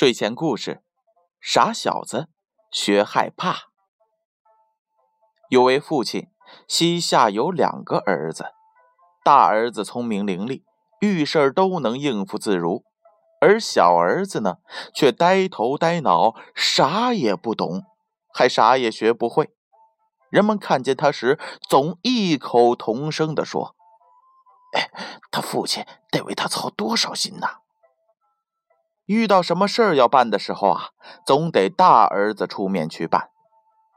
睡前故事：傻小子学害怕。有位父亲膝下有两个儿子，大儿子聪明伶俐，遇事都能应付自如，而小儿子呢，却呆头呆脑，啥也不懂，还啥也学不会。人们看见他时，总异口同声地说：“哎，他父亲得为他操多少心呐！”遇到什么事儿要办的时候啊，总得大儿子出面去办。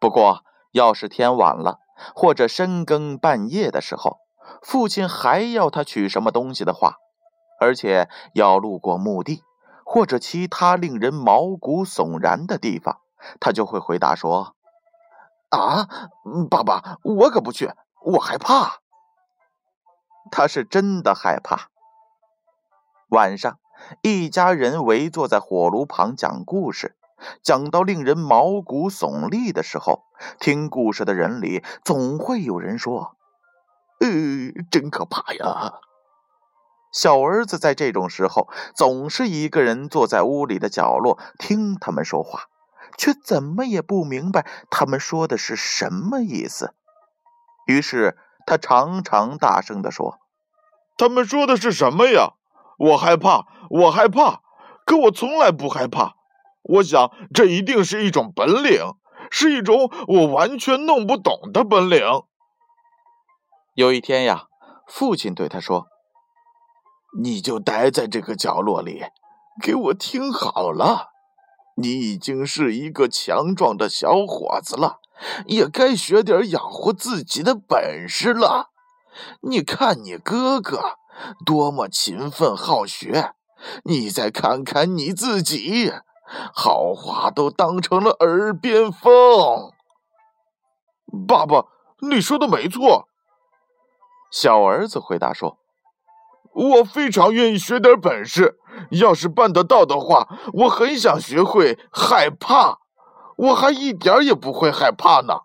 不过，要是天晚了，或者深更半夜的时候，父亲还要他取什么东西的话，而且要路过墓地或者其他令人毛骨悚然的地方，他就会回答说：“啊，爸爸，我可不去，我害怕。”他是真的害怕。晚上。一家人围坐在火炉旁讲故事，讲到令人毛骨悚立的时候，听故事的人里总会有人说：“呃，真可怕呀！”小儿子在这种时候总是一个人坐在屋里的角落听他们说话，却怎么也不明白他们说的是什么意思。于是他常常大声地说：“他们说的是什么呀？”我害怕，我害怕，可我从来不害怕。我想，这一定是一种本领，是一种我完全弄不懂的本领。有一天呀，父亲对他说：“你就待在这个角落里，给我听好了。你已经是一个强壮的小伙子了，也该学点养活自己的本事了。你看你哥哥。”多么勤奋好学！你再看看你自己，好话都当成了耳边风。爸爸，你说的没错。小儿子回答说：“我非常愿意学点本事，要是办得到的话，我很想学会害怕。我还一点也不会害怕呢。”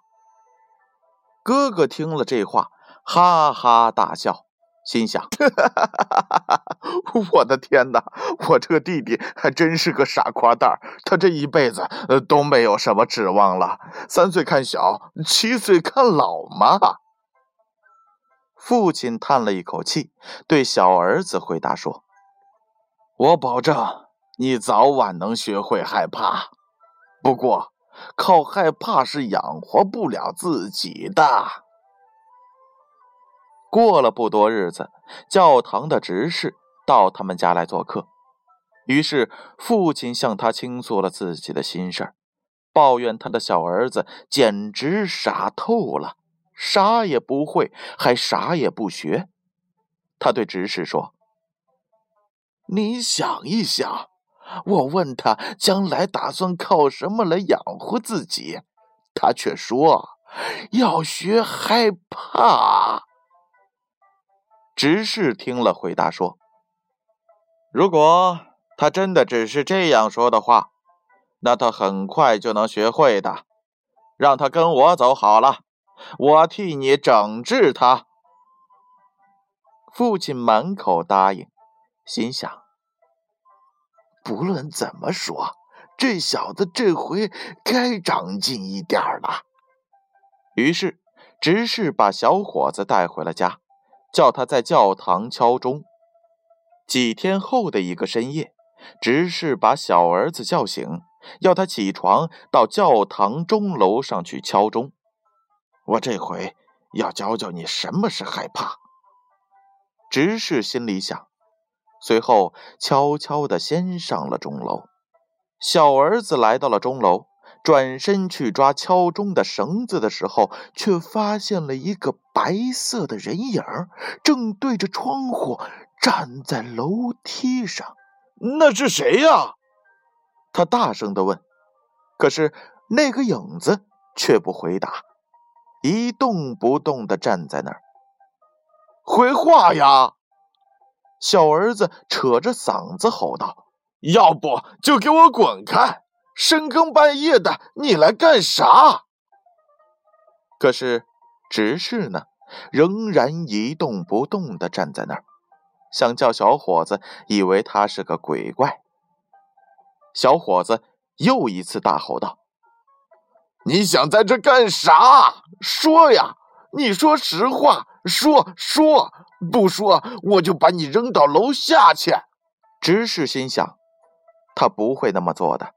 哥哥听了这话，哈哈大笑。心想：“我的天哪，我这个弟弟还真是个傻瓜蛋儿，他这一辈子呃都没有什么指望了。三岁看小，七岁看老嘛。”父亲叹了一口气，对小儿子回答说：“我保证你早晚能学会害怕，不过靠害怕是养活不了自己的。”过了不多日子，教堂的执事到他们家来做客，于是父亲向他倾诉了自己的心事抱怨他的小儿子简直傻透了，啥也不会，还啥也不学。他对执事说：“你想一想，我问他将来打算靠什么来养活自己，他却说要学害怕。”执事听了，回答说：“如果他真的只是这样说的话，那他很快就能学会的。让他跟我走好了，我替你整治他。”父亲满口答应，心想：“不论怎么说，这小子这回该长进一点了。”于是，执事把小伙子带回了家。叫他在教堂敲钟。几天后的一个深夜，执事把小儿子叫醒，要他起床到教堂钟楼上去敲钟。我这回要教教你什么是害怕。执事心里想，随后悄悄地先上了钟楼。小儿子来到了钟楼。转身去抓敲钟的绳子的时候，却发现了一个白色的人影，正对着窗户站在楼梯上。那是谁呀？他大声的问。可是那个影子却不回答，一动不动的站在那儿。回话呀！小儿子扯着嗓子吼道：“要不就给我滚开！”深更半夜的，你来干啥？可是执事呢，仍然一动不动地站在那儿，想叫小伙子以为他是个鬼怪。小伙子又一次大吼道：“你想在这干啥？说呀！你说实话，说说，不说我就把你扔到楼下去。”执事心想，他不会那么做的，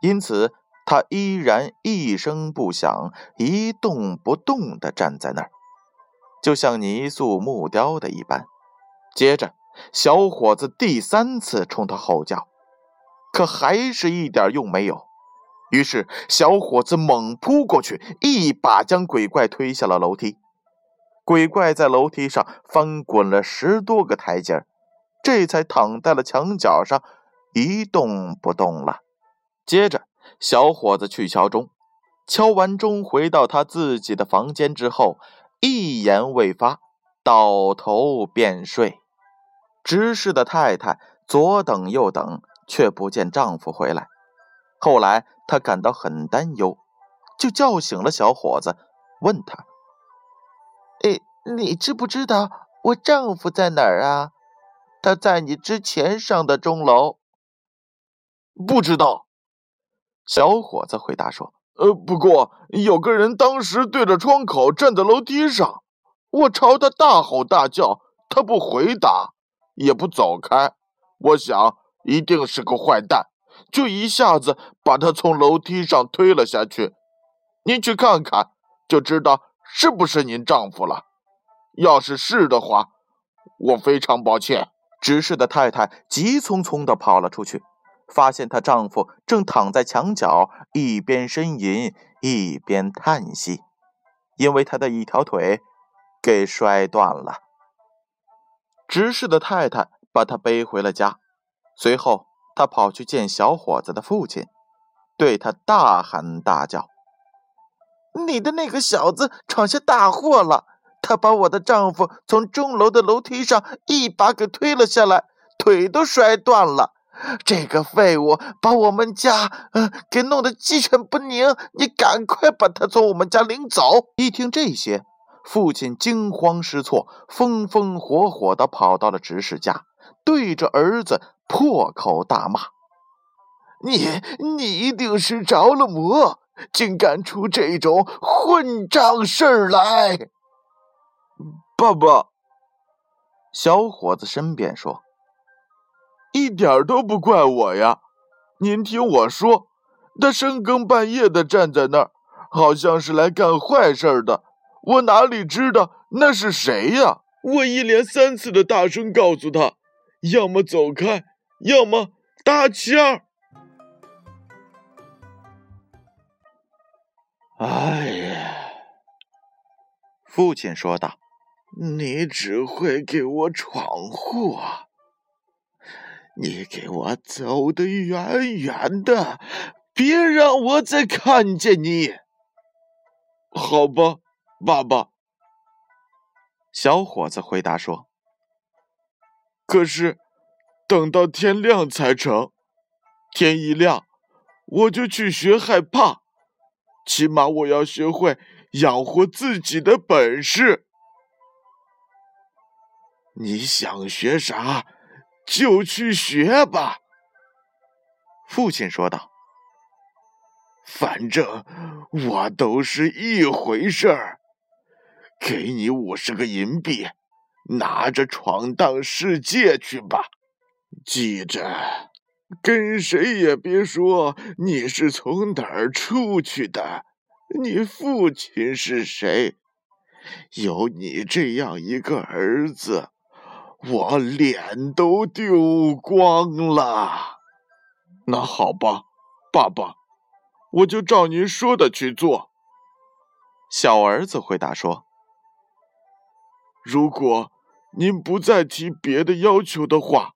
因此他依然一声不响、一动不动地站在那儿，就像泥塑木雕的一般。接着，小伙子第三次冲他吼叫。可还是一点用没有，于是小伙子猛扑过去，一把将鬼怪推下了楼梯。鬼怪在楼梯上翻滚了十多个台阶这才躺在了墙角上，一动不动了。接着，小伙子去敲钟，敲完钟回到他自己的房间之后，一言未发，倒头便睡。执事的太太左等右等。却不见丈夫回来，后来她感到很担忧，就叫醒了小伙子，问他：“哎，你知不知道我丈夫在哪儿啊？他在你之前上的钟楼。”“不知道。”小伙子回答说。“呃，不过有个人当时对着窗口站在楼梯上，我朝他大吼大叫，他不回答，也不走开。我想。”一定是个坏蛋，就一下子把他从楼梯上推了下去。您去看看，就知道是不是您丈夫了。要是是的话，我非常抱歉。执事的太太急匆匆地跑了出去，发现她丈夫正躺在墙角，一边呻吟一边叹息，因为她的一条腿给摔断了。执事的太太把他背回了家。随后，他跑去见小伙子的父亲，对他大喊大叫：“你的那个小子闯下大祸了！他把我的丈夫从钟楼的楼梯上一把给推了下来，腿都摔断了。这个废物把我们家呃给弄得鸡犬不宁！你赶快把他从我们家领走！”一听这些，父亲惊慌失措，风风火火地跑到了执事家，对着儿子。破口大骂：“你你一定是着了魔，竟干出这种混账事儿来！”爸爸，小伙子身边说：“一点都不怪我呀！您听我说，他深更半夜的站在那儿，好像是来干坏事的。我哪里知道那是谁呀？我一连三次的大声告诉他，要么走开。”要么打枪。哎呀，父亲说道：“你只会给我闯祸，你给我走得远远的，别让我再看见你。”好吧，爸爸。小伙子回答说：“可是。”等到天亮才成，天一亮，我就去学害怕，起码我要学会养活自己的本事。你想学啥，就去学吧。”父亲说道，“反正我都是一回事儿，给你五十个银币，拿着闯荡世界去吧。”记着，跟谁也别说你是从哪儿出去的，你父亲是谁。有你这样一个儿子，我脸都丢光了。那好吧，爸爸，我就照您说的去做。小儿子回答说：“如果您不再提别的要求的话。”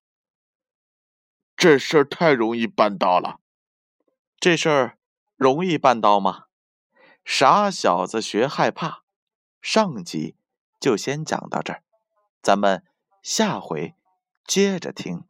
这事儿太容易办到了，这事儿容易办到吗？傻小子学害怕，上集就先讲到这儿，咱们下回接着听。